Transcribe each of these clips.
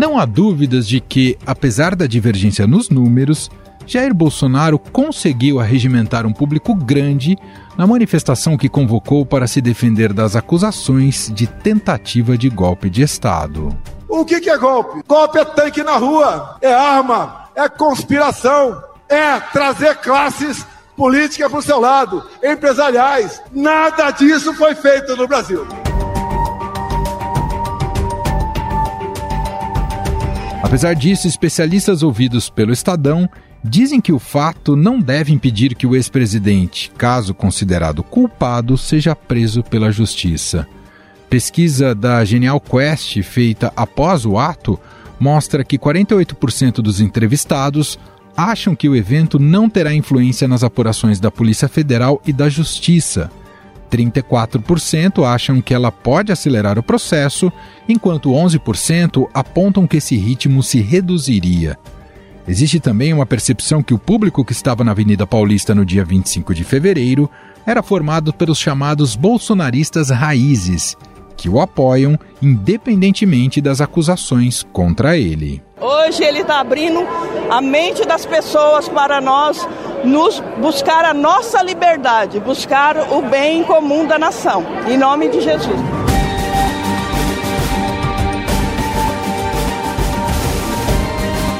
Não há dúvidas de que, apesar da divergência nos números, Jair Bolsonaro conseguiu arregimentar um público grande na manifestação que convocou para se defender das acusações de tentativa de golpe de Estado. O que, é golpe? Golpe é tanque na rua, é arma, é conspiração, é trazer classes políticas para o seu lado, empresariais. Nada disso foi feito no Brasil. Apesar disso, especialistas ouvidos pelo Estadão dizem que o fato não deve impedir que o ex-presidente, caso considerado culpado, seja preso pela justiça. Pesquisa da Genial Quest, feita após o ato, mostra que 48% dos entrevistados acham que o evento não terá influência nas apurações da Polícia Federal e da Justiça. 34% acham que ela pode acelerar o processo, enquanto 11% apontam que esse ritmo se reduziria. Existe também uma percepção que o público que estava na Avenida Paulista no dia 25 de fevereiro era formado pelos chamados bolsonaristas raízes, que o apoiam independentemente das acusações contra ele. Hoje ele está abrindo a mente das pessoas para nós nos buscar a nossa liberdade, buscar o bem comum da nação. Em nome de Jesus.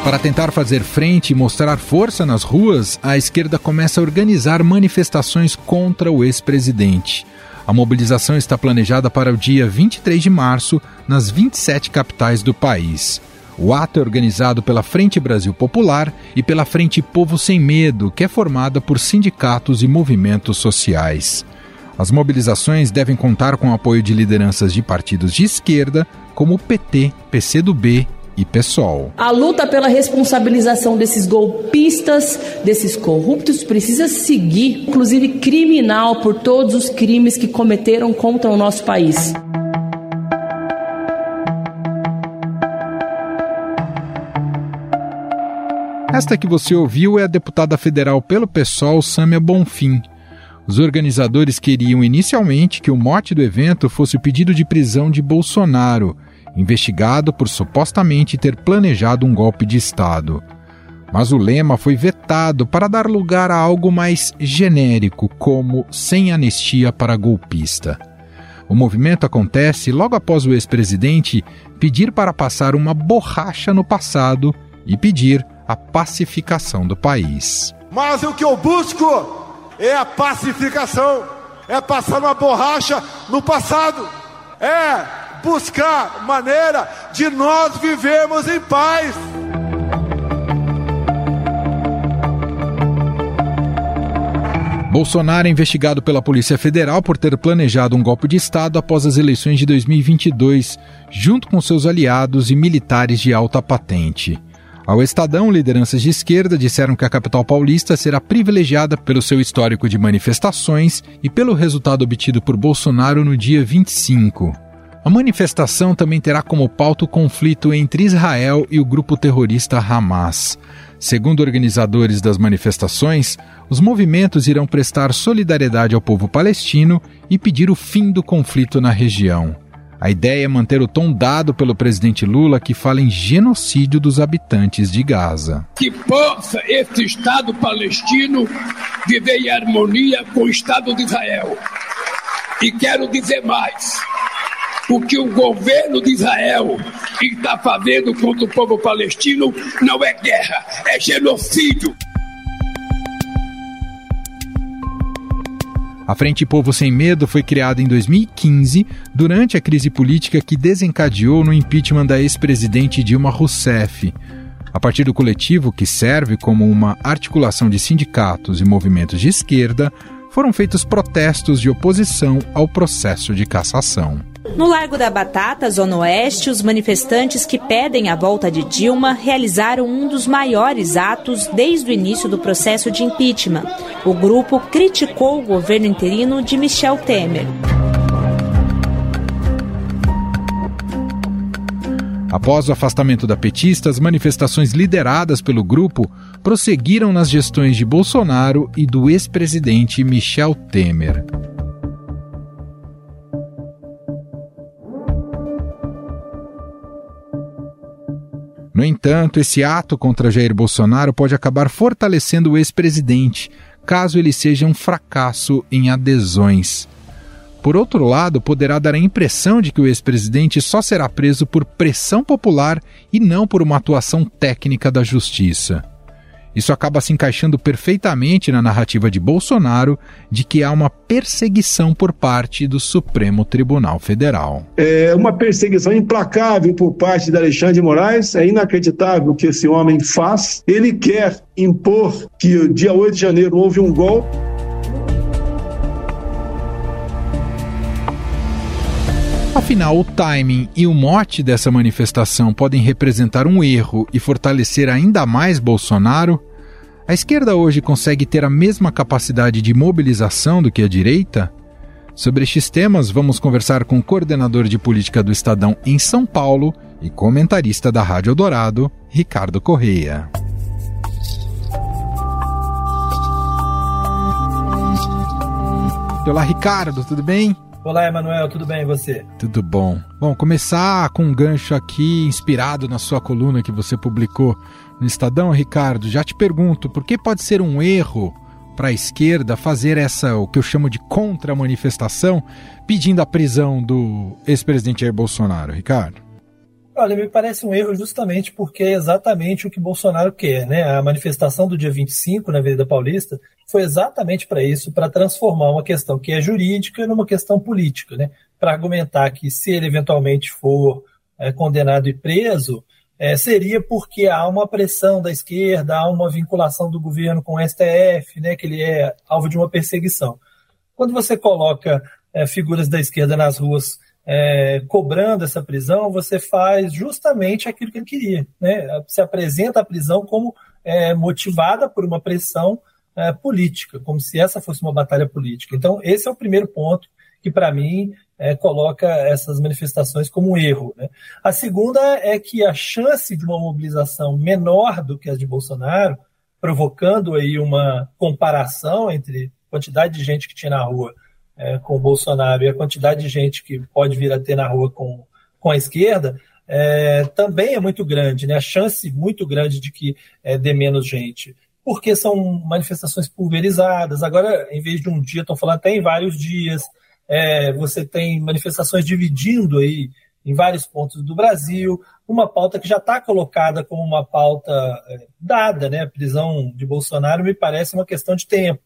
Para tentar fazer frente e mostrar força nas ruas, a esquerda começa a organizar manifestações contra o ex-presidente. A mobilização está planejada para o dia 23 de março nas 27 capitais do país. O ato é organizado pela Frente Brasil Popular e pela Frente Povo Sem Medo, que é formada por sindicatos e movimentos sociais. As mobilizações devem contar com o apoio de lideranças de partidos de esquerda, como o PT, PCdoB e PSOL. A luta pela responsabilização desses golpistas, desses corruptos, precisa seguir, inclusive criminal, por todos os crimes que cometeram contra o nosso país. Esta que você ouviu é a deputada federal pelo PSOL, Sâmia Bonfim. Os organizadores queriam inicialmente que o mote do evento fosse o pedido de prisão de Bolsonaro, investigado por supostamente ter planejado um golpe de Estado. Mas o lema foi vetado para dar lugar a algo mais genérico, como sem anistia para golpista. O movimento acontece logo após o ex-presidente pedir para passar uma borracha no passado e pedir a pacificação do país. Mas o que eu busco é a pacificação, é passar uma borracha no passado, é buscar maneira de nós vivermos em paz. Bolsonaro é investigado pela Polícia Federal por ter planejado um golpe de Estado após as eleições de 2022, junto com seus aliados e militares de alta patente. Ao Estadão, lideranças de esquerda disseram que a capital paulista será privilegiada pelo seu histórico de manifestações e pelo resultado obtido por Bolsonaro no dia 25. A manifestação também terá como pauta o conflito entre Israel e o grupo terrorista Hamas. Segundo organizadores das manifestações, os movimentos irão prestar solidariedade ao povo palestino e pedir o fim do conflito na região. A ideia é manter o tom dado pelo presidente Lula, que fala em genocídio dos habitantes de Gaza. Que possa esse Estado palestino viver em harmonia com o Estado de Israel. E quero dizer mais: o que o governo de Israel está fazendo contra o povo palestino não é guerra, é genocídio. A Frente Povo Sem Medo foi criada em 2015, durante a crise política que desencadeou no impeachment da ex-presidente Dilma Rousseff. A partir do coletivo, que serve como uma articulação de sindicatos e movimentos de esquerda, foram feitos protestos de oposição ao processo de cassação. No Largo da Batata, Zona Oeste, os manifestantes que pedem a volta de Dilma realizaram um dos maiores atos desde o início do processo de impeachment. O grupo criticou o governo interino de Michel Temer. Após o afastamento da petista, as manifestações lideradas pelo grupo prosseguiram nas gestões de Bolsonaro e do ex-presidente Michel Temer. No entanto, esse ato contra Jair Bolsonaro pode acabar fortalecendo o ex-presidente, caso ele seja um fracasso em adesões. Por outro lado, poderá dar a impressão de que o ex-presidente só será preso por pressão popular e não por uma atuação técnica da justiça. Isso acaba se encaixando perfeitamente na narrativa de Bolsonaro de que há uma perseguição por parte do Supremo Tribunal Federal. É uma perseguição implacável por parte de Alexandre de Moraes. É inacreditável o que esse homem faz. Ele quer impor que dia 8 de janeiro houve um golpe Afinal, o timing e o mote dessa manifestação podem representar um erro e fortalecer ainda mais Bolsonaro? A esquerda hoje consegue ter a mesma capacidade de mobilização do que a direita? Sobre estes temas, vamos conversar com o coordenador de política do Estadão em São Paulo e comentarista da Rádio Dourado, Ricardo Correia. Olá, Ricardo, tudo bem? Olá, Emanuel, tudo bem e você? Tudo bom. Bom, começar com um gancho aqui inspirado na sua coluna que você publicou no Estadão, Ricardo. Já te pergunto, por que pode ser um erro para a esquerda fazer essa, o que eu chamo de contra-manifestação, pedindo a prisão do ex-presidente Jair Bolsonaro, Ricardo? Olha, me parece um erro justamente porque é exatamente o que Bolsonaro quer, né? A manifestação do dia 25 na Avenida Paulista foi exatamente para isso, para transformar uma questão que é jurídica numa questão política, né? Para argumentar que se ele eventualmente for é, condenado e preso, é, seria porque há uma pressão da esquerda, há uma vinculação do governo com o STF, né? Que ele é alvo de uma perseguição. Quando você coloca é, figuras da esquerda nas ruas é, cobrando essa prisão, você faz justamente aquilo que ele queria. Né? Se apresenta a prisão como é, motivada por uma pressão é, política, como se essa fosse uma batalha política. Então, esse é o primeiro ponto que, para mim, é, coloca essas manifestações como um erro. Né? A segunda é que a chance de uma mobilização menor do que a de Bolsonaro, provocando aí uma comparação entre quantidade de gente que tinha na rua é, com o Bolsonaro e a quantidade de gente que pode vir a ter na rua com, com a esquerda, é, também é muito grande, né? a chance muito grande de que é, dê menos gente. Porque são manifestações pulverizadas. Agora, em vez de um dia, estão falando até em vários dias. É, você tem manifestações dividindo aí em vários pontos do Brasil, uma pauta que já está colocada como uma pauta é, dada, né? A prisão de Bolsonaro me parece uma questão de tempo.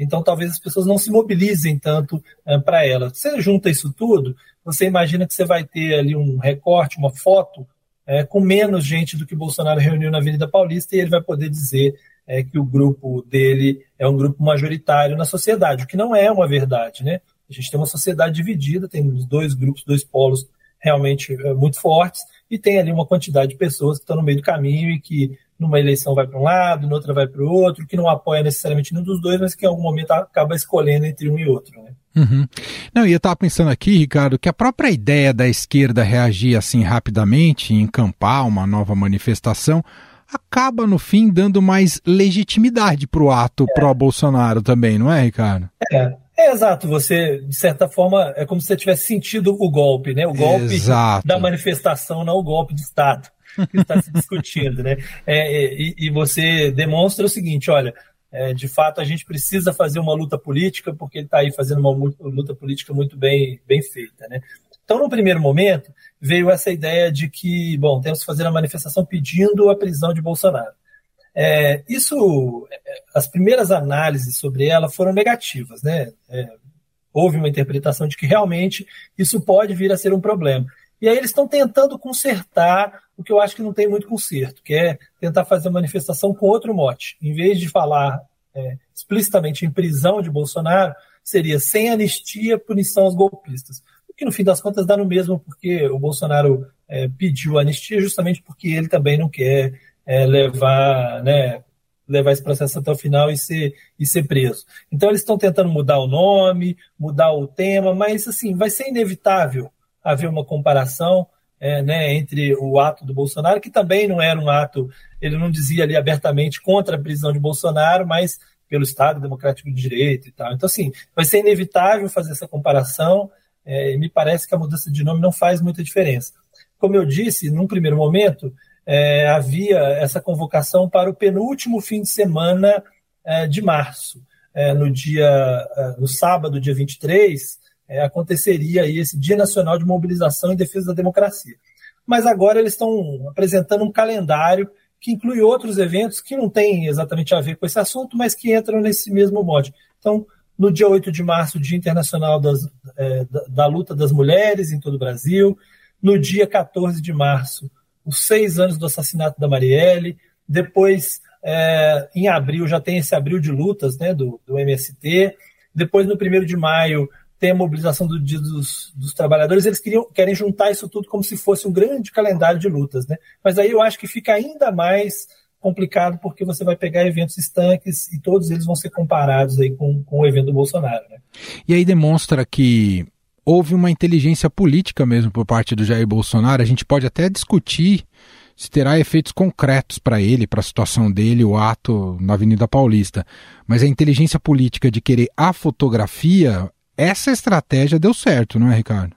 Então, talvez as pessoas não se mobilizem tanto é, para ela. Você junta isso tudo, você imagina que você vai ter ali um recorte, uma foto, é, com menos gente do que Bolsonaro reuniu na Avenida Paulista, e ele vai poder dizer é, que o grupo dele é um grupo majoritário na sociedade, o que não é uma verdade. Né? A gente tem uma sociedade dividida, tem dois grupos, dois polos realmente muito fortes, e tem ali uma quantidade de pessoas que estão no meio do caminho e que numa eleição vai para um lado, noutra vai para o outro, que não apoia necessariamente nenhum dos dois, mas que em algum momento acaba escolhendo entre um e outro. Né? Uhum. Não, e eu estava pensando aqui, Ricardo, que a própria ideia da esquerda reagir assim rapidamente, encampar uma nova manifestação, acaba no fim dando mais legitimidade para o ato é. pró-Bolsonaro também, não é, Ricardo? É. É exato, você, de certa forma, é como se você tivesse sentido o golpe, né? O golpe exato. da manifestação, não o golpe de Estado que está se discutindo, né? É, e, e, você demonstra o seguinte, olha, é, de fato a gente precisa fazer uma luta política porque ele está aí fazendo uma luta política muito bem, bem feita, né? Então, no primeiro momento, veio essa ideia de que, bom, temos que fazer a manifestação pedindo a prisão de Bolsonaro. É, isso, é, as primeiras análises sobre ela foram negativas, né? É, houve uma interpretação de que realmente isso pode vir a ser um problema. E aí eles estão tentando consertar o que eu acho que não tem muito conserto, que é tentar fazer a manifestação com outro mote. Em vez de falar é, explicitamente em prisão de Bolsonaro, seria sem anistia, punição aos golpistas. O que no fim das contas dá no mesmo, porque o Bolsonaro é, pediu anistia justamente porque ele também não quer é, levar, né, levar esse processo até o final e ser, e ser preso. Então eles estão tentando mudar o nome, mudar o tema, mas assim, vai ser inevitável haver uma comparação é, né, entre o ato do Bolsonaro, que também não era um ato, ele não dizia ali abertamente contra a prisão de Bolsonaro, mas pelo Estado Democrático de Direito e tal. Então, assim, vai ser inevitável fazer essa comparação, é, me parece que a mudança de nome não faz muita diferença. Como eu disse, num primeiro momento, é, havia essa convocação para o penúltimo fim de semana é, de março. É, no dia, é, no sábado, dia 23, é, aconteceria aí esse Dia Nacional de Mobilização em Defesa da Democracia. Mas agora eles estão apresentando um calendário que inclui outros eventos que não têm exatamente a ver com esse assunto, mas que entram nesse mesmo modo. Então, no dia 8 de março, Dia Internacional das, é, da, da, Luta das Mulheres em todo o Brasil. No dia 14 de março, os seis anos do assassinato da Marielle. Depois, é, em abril, já tem esse abril de lutas né, do, do MST. Depois, no 1 de maio, tem a mobilização do Dia dos, dos, Trabalhadores. Eles queriam, querem juntar isso tudo como se fosse um grande calendário de lutas. Né? Mas aí eu acho que fica ainda mais complicado porque você vai pegar eventos estanques e todos eles vão ser comparados aí com, com o evento do Bolsonaro. Né? E aí demonstra que houve uma inteligência política mesmo por parte do Jair Bolsonaro. A gente pode até discutir se terá efeitos concretos para ele, para a situação dele, o ato na Avenida Paulista. Mas a inteligência política de querer a fotografia, essa estratégia deu certo, não é, Ricardo?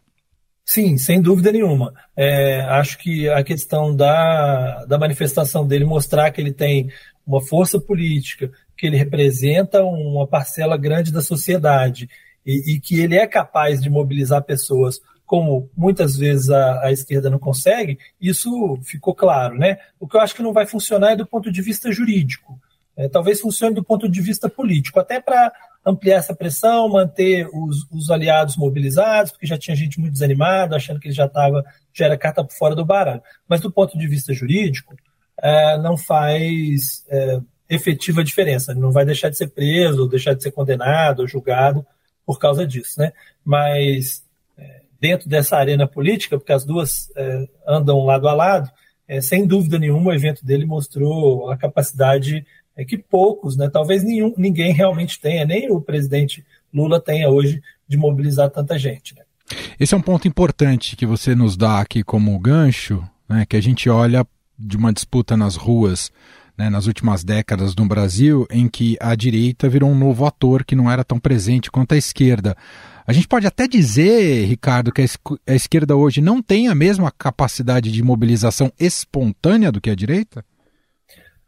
Sim, sem dúvida nenhuma. É, acho que a questão da, da manifestação dele mostrar que ele tem uma força política, que ele representa uma parcela grande da sociedade e, e que ele é capaz de mobilizar pessoas como muitas vezes a, a, esquerda não consegue, isso ficou claro. Né? O que eu acho que não vai funcionar é do ponto de vista jurídico. É, talvez funcione do ponto de vista político, até para ampliar essa pressão, manter os, os, aliados mobilizados, porque já tinha gente muito desanimada, achando que ele já estava, já era carta por fora do baralho. Mas do ponto de vista jurídico, é, não faz é, efetiva diferença. Ele não vai deixar de ser preso, deixar de ser condenado, ou julgado por causa disso. Né? Mas é, dentro dessa arena política, porque as duas é, andam lado a lado, é, sem dúvida nenhuma o evento dele mostrou a capacidade é que poucos, né, talvez nenhum, ninguém realmente tenha, nem o presidente Lula tenha hoje de mobilizar tanta gente. Né? Esse é um ponto importante que você nos dá aqui como gancho, né, que a gente olha de uma disputa nas ruas né, nas últimas décadas no Brasil, em que a direita virou um novo ator que não era tão presente quanto a esquerda. A gente pode até dizer, Ricardo, que a esquerda hoje não tem a mesma capacidade de mobilização espontânea do que a direita?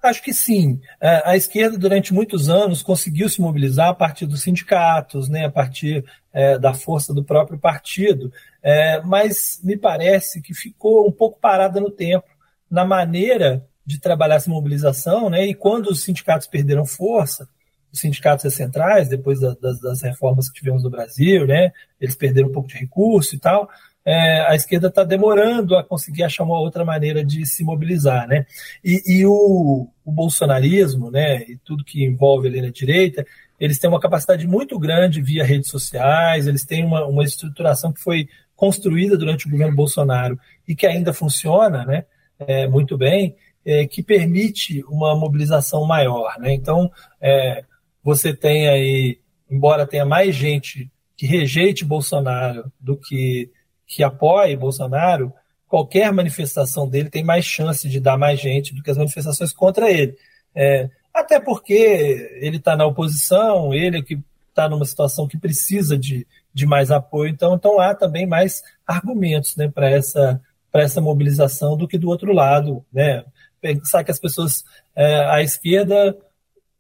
Acho que sim. É, a esquerda, durante muitos anos, conseguiu se mobilizar a partir dos sindicatos, né, a partir é, da força do próprio partido, é, mas me parece que ficou um pouco parada no tempo na maneira de trabalhar essa mobilização, né, e quando os sindicatos perderam força, os sindicatos centrais, depois da, das, das, reformas que tivemos no Brasil, né, eles perderam um pouco de recurso e tal, é, a esquerda está demorando a conseguir achar uma outra maneira de se mobilizar, né? E, e o, o, bolsonarismo, né, e tudo que envolve ali na direita, eles têm uma capacidade muito grande via redes sociais, eles têm uma, uma estruturação que foi construída durante o governo Bolsonaro e que ainda funciona, né, é, muito bem, é, que permite uma mobilização maior, né? Então, é, você tem aí, embora tenha mais gente que rejeite Bolsonaro do que que apoie Bolsonaro, qualquer manifestação dele tem mais chance de dar mais gente do que as manifestações contra ele. É, até porque ele está na oposição, ele é que está numa situação que precisa de, de mais apoio, então, então há também mais argumentos né, para essa, essa mobilização do que do outro lado. Né? Pensar que as pessoas é, à esquerda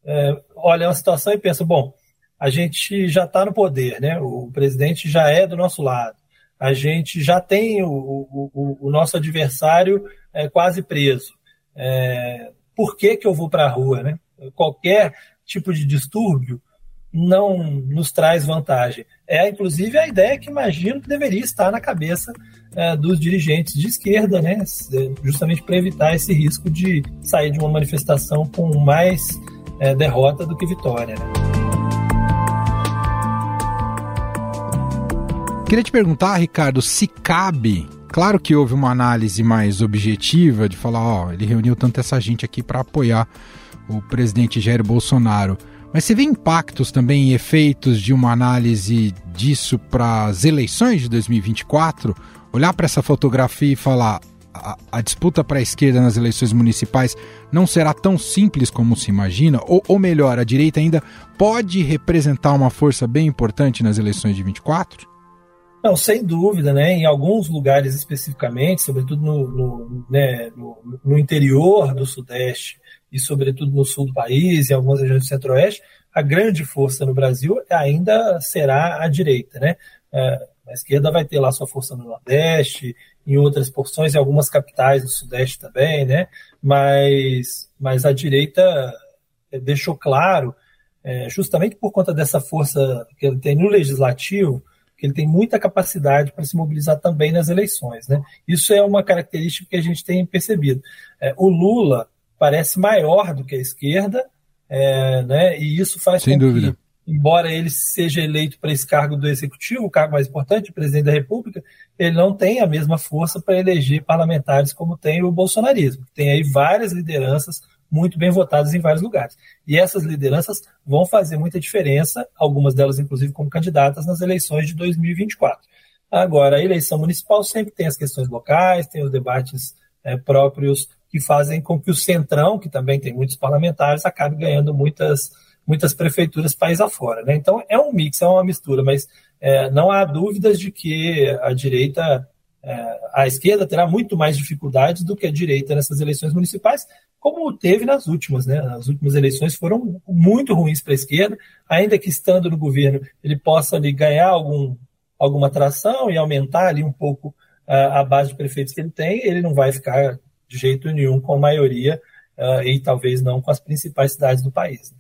é, olham a situação e pensam, bom, a gente já está no poder, né? o presidente já é do nosso lado a gente já tem o, o, o nosso adversário é, quase preso. É, por que, que eu vou para a rua? Né? Qualquer tipo de distúrbio não nos traz vantagem. É, inclusive, a ideia que imagino que deveria estar na cabeça é, dos dirigentes de esquerda, né? justamente para evitar esse risco de sair de uma manifestação com mais é, derrota do que vitória. Né? Queria te perguntar, Ricardo, se cabe. Claro que houve uma análise mais objetiva de falar, ó, ele reuniu tanta essa gente aqui para apoiar o presidente Jair Bolsonaro. Mas você vê impactos também e efeitos de uma análise disso para as eleições de 2024? Olhar para essa fotografia e falar: a, a disputa para a esquerda nas eleições municipais não será tão simples como se imagina? Ou, ou melhor, a direita ainda pode representar uma força bem importante nas eleições de 24? Não, sem dúvida, né? Em alguns lugares especificamente, sobretudo no, no, né, no, no interior do Sudeste e sobretudo no sul do país, em algumas regiões do Centro-Oeste, a grande força no Brasil ainda será a direita, né? É, a esquerda vai ter lá sua força no Nordeste, em outras porções, em algumas capitais do Sudeste também, né? Mas, mas a direita deixou claro, é, justamente por conta dessa força que ele tem no legislativo, ele tem muita capacidade para se mobilizar também nas eleições. Né? Isso é uma característica que a gente tem percebido. É, o Lula parece maior do que a esquerda, é, né? e isso faz Sem com dúvida. que, embora ele seja eleito para esse cargo do executivo, o cargo mais importante, presidente da República, ele não tem a mesma força para eleger parlamentares como tem o bolsonarismo. Tem aí várias lideranças muito bem votadas em vários lugares. E essas lideranças vão fazer muita diferença, algumas delas, inclusive, como candidatas nas eleições de 2024. Agora, a eleição municipal sempre tem as questões locais, tem os debates é, próprios que fazem com que o Centrão, que também tem muitos parlamentares, acabe ganhando muitas, muitas prefeituras país afora. Né? Então, é um mix, é uma mistura, mas é, não há dúvidas de que a direita a esquerda terá muito mais dificuldades do que a direita nessas eleições municipais, como teve nas últimas. Né? As últimas eleições foram muito ruins para a esquerda, ainda que estando no governo ele possa ali, ganhar algum, alguma atração e aumentar ali um pouco uh, a base de prefeitos que ele tem, ele não vai ficar de jeito nenhum com a maioria uh, e talvez não com as principais cidades do país. Né?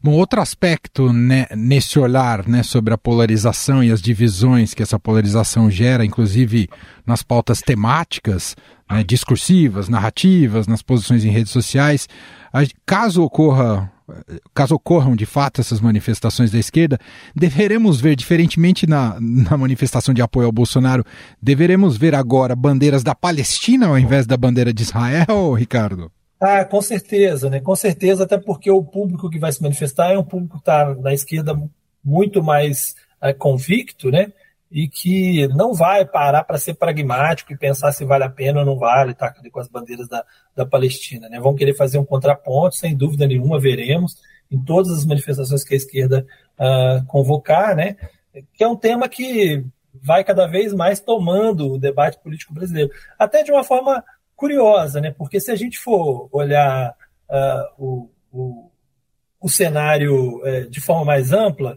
Bom, outro aspecto né, nesse olhar né, sobre a polarização e as divisões que essa polarização gera, inclusive nas pautas temáticas, né, discursivas, narrativas, nas posições em redes sociais, caso ocorra caso ocorram de fato essas manifestações da esquerda, deveremos ver, diferentemente na, na manifestação de apoio ao Bolsonaro, deveremos ver agora bandeiras da Palestina ao invés da bandeira de Israel, Ricardo? Ah, com certeza, né? Com certeza, até porque o público que vai se manifestar é um público que está na esquerda muito mais é, convicto, né? E que não vai parar para ser pragmático e pensar se vale a pena ou não vale tá, com as bandeiras da, da Palestina, né? Vão querer fazer um contraponto, sem dúvida nenhuma, veremos em todas as manifestações que a esquerda uh, convocar, né? Que é um tema que vai cada vez mais tomando o debate político brasileiro, até de uma forma curiosa, né? Porque se a gente for olhar uh, o, o, o, cenário uh, de forma mais ampla,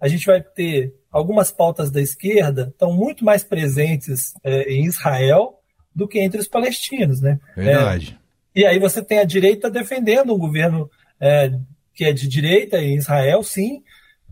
a gente vai ter algumas pautas da esquerda estão muito mais presentes uh, em Israel do que entre os palestinos, né? Verdade. É, e aí você tem a direita defendendo um governo que é de direita em Israel, sim,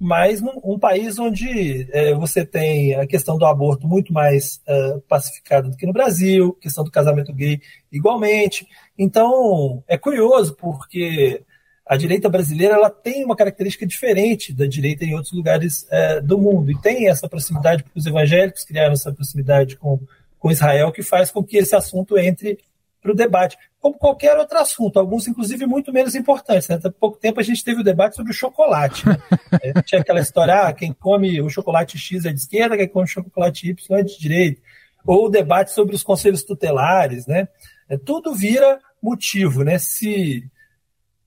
mas num, um país onde é, você tem a questão do aborto muito mais uh, pacificada do que no Brasil, questão do casamento gay igualmente. Então, é curioso, porque a direita brasileira ela tem uma característica diferente da direita em outros lugares uh, do mundo, e tem essa proximidade, porque os evangélicos criaram essa proximidade com, com Israel, que faz com que esse assunto entre para o debate, como qualquer outro assunto, alguns inclusive muito menos importantes. Né? Há pouco tempo a gente teve o debate sobre o chocolate. Né? tinha aquela história, ah, quem come o chocolate X é de esquerda, quem come o chocolate Y é de direita. Ou o debate sobre os conselhos tutelares. Né? É, tudo vira motivo. Né? Se,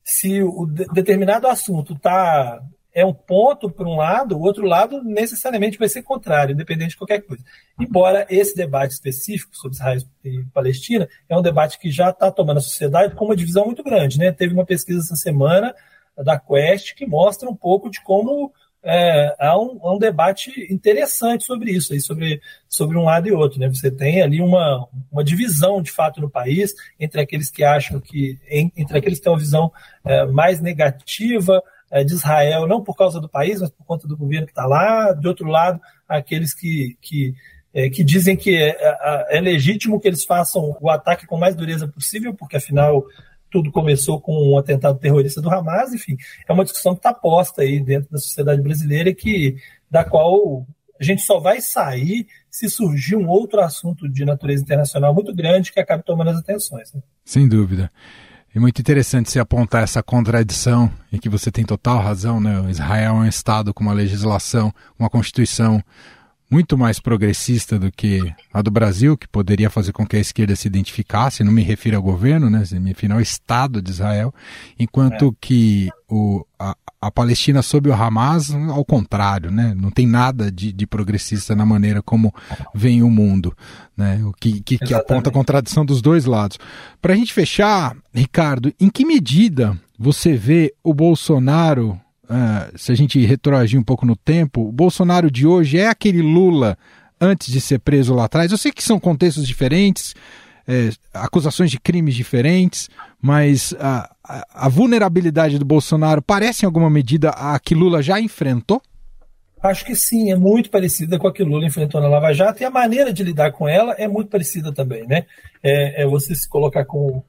se o de, determinado assunto está é um ponto por um lado, o outro lado necessariamente vai ser contrário, independente de qualquer coisa. Embora esse debate específico sobre Israel e Palestina é um debate que já está tomando a sociedade com uma divisão muito grande. Né? Teve uma pesquisa essa semana da Quest que mostra um pouco de como é, há, um, há um debate interessante sobre isso, aí, sobre, sobre um lado e outro. Né? Você tem ali uma, uma divisão, de fato, no país, entre aqueles que acham que, entre aqueles que têm uma visão é, mais negativa de Israel, não por causa do país, mas por conta do governo que está lá. De outro lado, aqueles que, que, é, que dizem que é, é, é, legítimo que eles façam o ataque com mais dureza possível, porque afinal tudo começou com um atentado terrorista do Hamas, enfim, é uma discussão que está posta aí dentro da sociedade brasileira e que da qual a gente só vai sair se surgir um outro assunto de natureza internacional muito grande que acabe tomando as atenções. Né? Sem dúvida. É muito interessante se apontar essa contradição, e que você tem total razão, né? Israel é um Estado com uma legislação, uma constituição muito mais progressista do que a do Brasil, que poderia fazer com que a esquerda se identificasse, não me refiro ao governo, né, me refiro ao Estado de Israel, enquanto é. que o, a, a, Palestina sob o Hamas, ao contrário, né, não tem nada de, de progressista na maneira como vem o mundo, né, o que, que, que aponta a contradição dos dois lados. Para a gente fechar, Ricardo, em que medida você vê o Bolsonaro uh, se a gente retroagir um pouco no tempo, o Bolsonaro de hoje é aquele Lula antes de ser preso lá atrás. Eu sei que são contextos diferentes, é, acusações de crimes diferentes, mas a, a, a, vulnerabilidade do Bolsonaro parece em alguma medida a que Lula já enfrentou? Acho que sim, é muito parecida com a que Lula enfrentou na Lava Jato e a maneira de lidar com ela é muito parecida também, né? É, é você se colocar como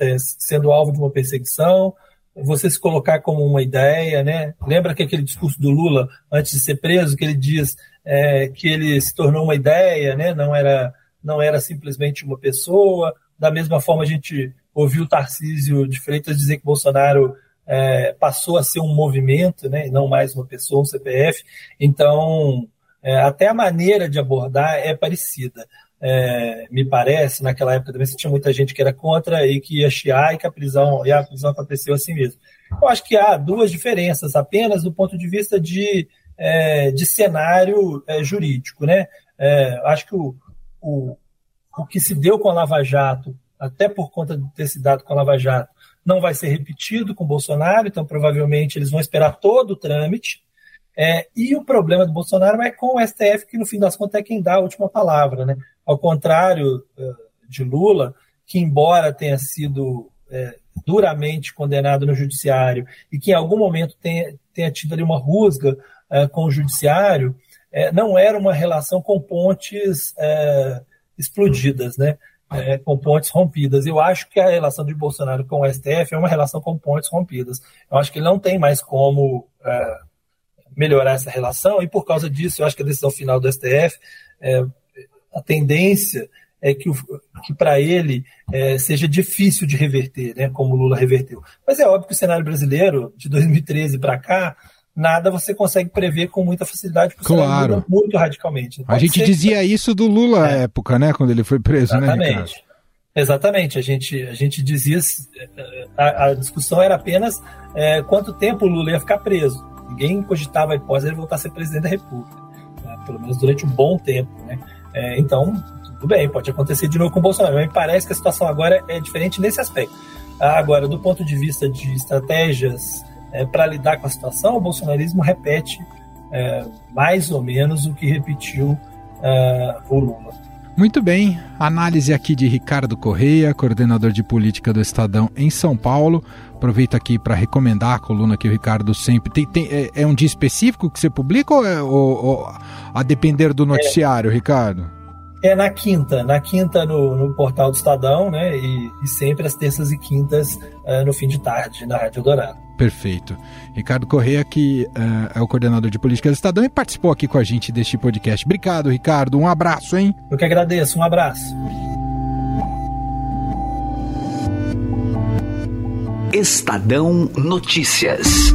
é, sendo alvo de uma perseguição, você se colocar como uma ideia, né? Lembra que aquele discurso do Lula antes de ser preso, que ele diz é, que ele se tornou uma ideia, né? Não era não era simplesmente uma pessoa. Da mesma forma, a gente ouviu Tarcísio de Freitas dizer que Bolsonaro é, passou a ser um movimento, né? E não mais uma pessoa, um CPF. Então, é, até a maneira de abordar é parecida é, me parece, naquela época também tinha muita gente que era contra e que ia chiar e que a prisão, e a prisão aconteceu assim mesmo. Eu acho que há duas diferenças apenas do ponto de vista de, é, de cenário é, jurídico. Né? É, acho que o, o, o que se deu com a Lava Jato, até por conta de ter se dado com a Lava Jato, não vai ser repetido com Bolsonaro, então provavelmente eles vão esperar todo o trâmite. É, e o problema do Bolsonaro é com o STF, que no fim das contas é quem dá a última palavra. Né? Ao contrário eh, de Lula, que embora tenha sido é, duramente condenado no judiciário e que em algum momento tenha, tenha tido ali uma rusga é, com o judiciário, é, não era uma relação com pontes explodidas, né? com pontes rompidas. Eu acho que a relação de Bolsonaro com o STF é uma relação com pontes rompidas. Eu acho que ele não tem mais como melhorar essa relação, e por causa disso, eu acho que a decisão final do STF a tendência é que, que para ele é, seja difícil de reverter, né, como o Lula reverteu. Mas é óbvio que o cenário brasileiro, de 2013 para cá, nada você consegue prever com muita facilidade, porque claro. muda muito radicalmente. a gente dizia que... isso do Lula é. à época, né, quando ele foi preso, né, Exatamente. né, Ricardo? Exatamente, a gente, a gente dizia, a, a discussão era apenas é, quanto tempo o Lula ia ficar preso. Ninguém cogitava a hipótese de ele voltar a ser presidente da República, né, pelo menos durante um bom tempo, né? É, então, tudo bem, pode acontecer de novo com o Bolsonaro, me parece que a situação agora é diferente nesse aspecto. Agora, do ponto de vista de estratégias é, para lidar com a situação, o bolsonarismo repete é, mais ou menos o que repetiu é, o Lula. Muito bem, análise aqui de Ricardo Correia, coordenador de política do Estadão em São Paulo. Aproveito aqui para recomendar a coluna que o Ricardo sempre tem. tem é, é, um dia específico que você publica ou, é, ou, ou a depender do noticiário, é, Ricardo? É na quinta, na quinta no, no portal do Estadão, né? E, e, sempre às terças e quintas uh, no fim de tarde, na Rádio Dourado. Perfeito. Ricardo Correia, que uh, é o coordenador de política do Estadão e participou aqui com a gente deste podcast. Obrigado, Ricardo. Um abraço, hein? Eu que agradeço. Um abraço. Estadão Notícias.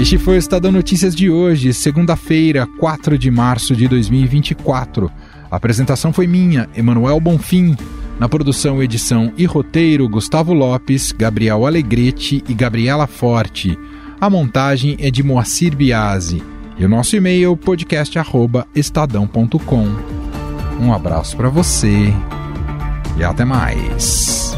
Este foi o Estadão Notícias de hoje, segunda-feira, 4 de março de 2024. A apresentação foi minha, Emanuel Bonfim. Na produção, edição e roteiro, Gustavo Lopes, Gabriel Alegrete e Gabriela Forte. A montagem é de Moacir Biasi. E o nosso e-mail podcast@estadão.com. Um abraço para você e até mais.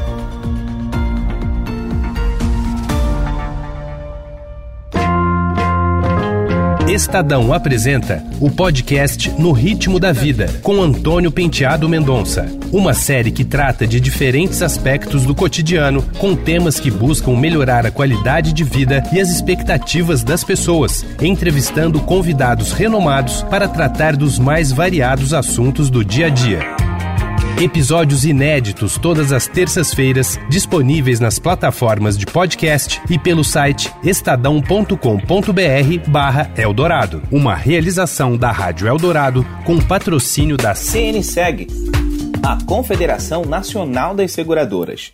Estadão apresenta o podcast No Ritmo da Vida, com Antônio Penteado Mendonça. Uma série que trata de diferentes aspectos do cotidiano, com temas que buscam melhorar a qualidade de vida e as expectativas das pessoas, entrevistando convidados renomados para tratar dos mais variados assuntos do dia a dia. Episódios inéditos todas as terças-feiras, disponíveis nas plataformas de podcast e pelo site estadão.com.br barra Eldorado. Uma realização da Rádio Eldorado com patrocínio da CNSEG, a Confederação Nacional das Seguradoras.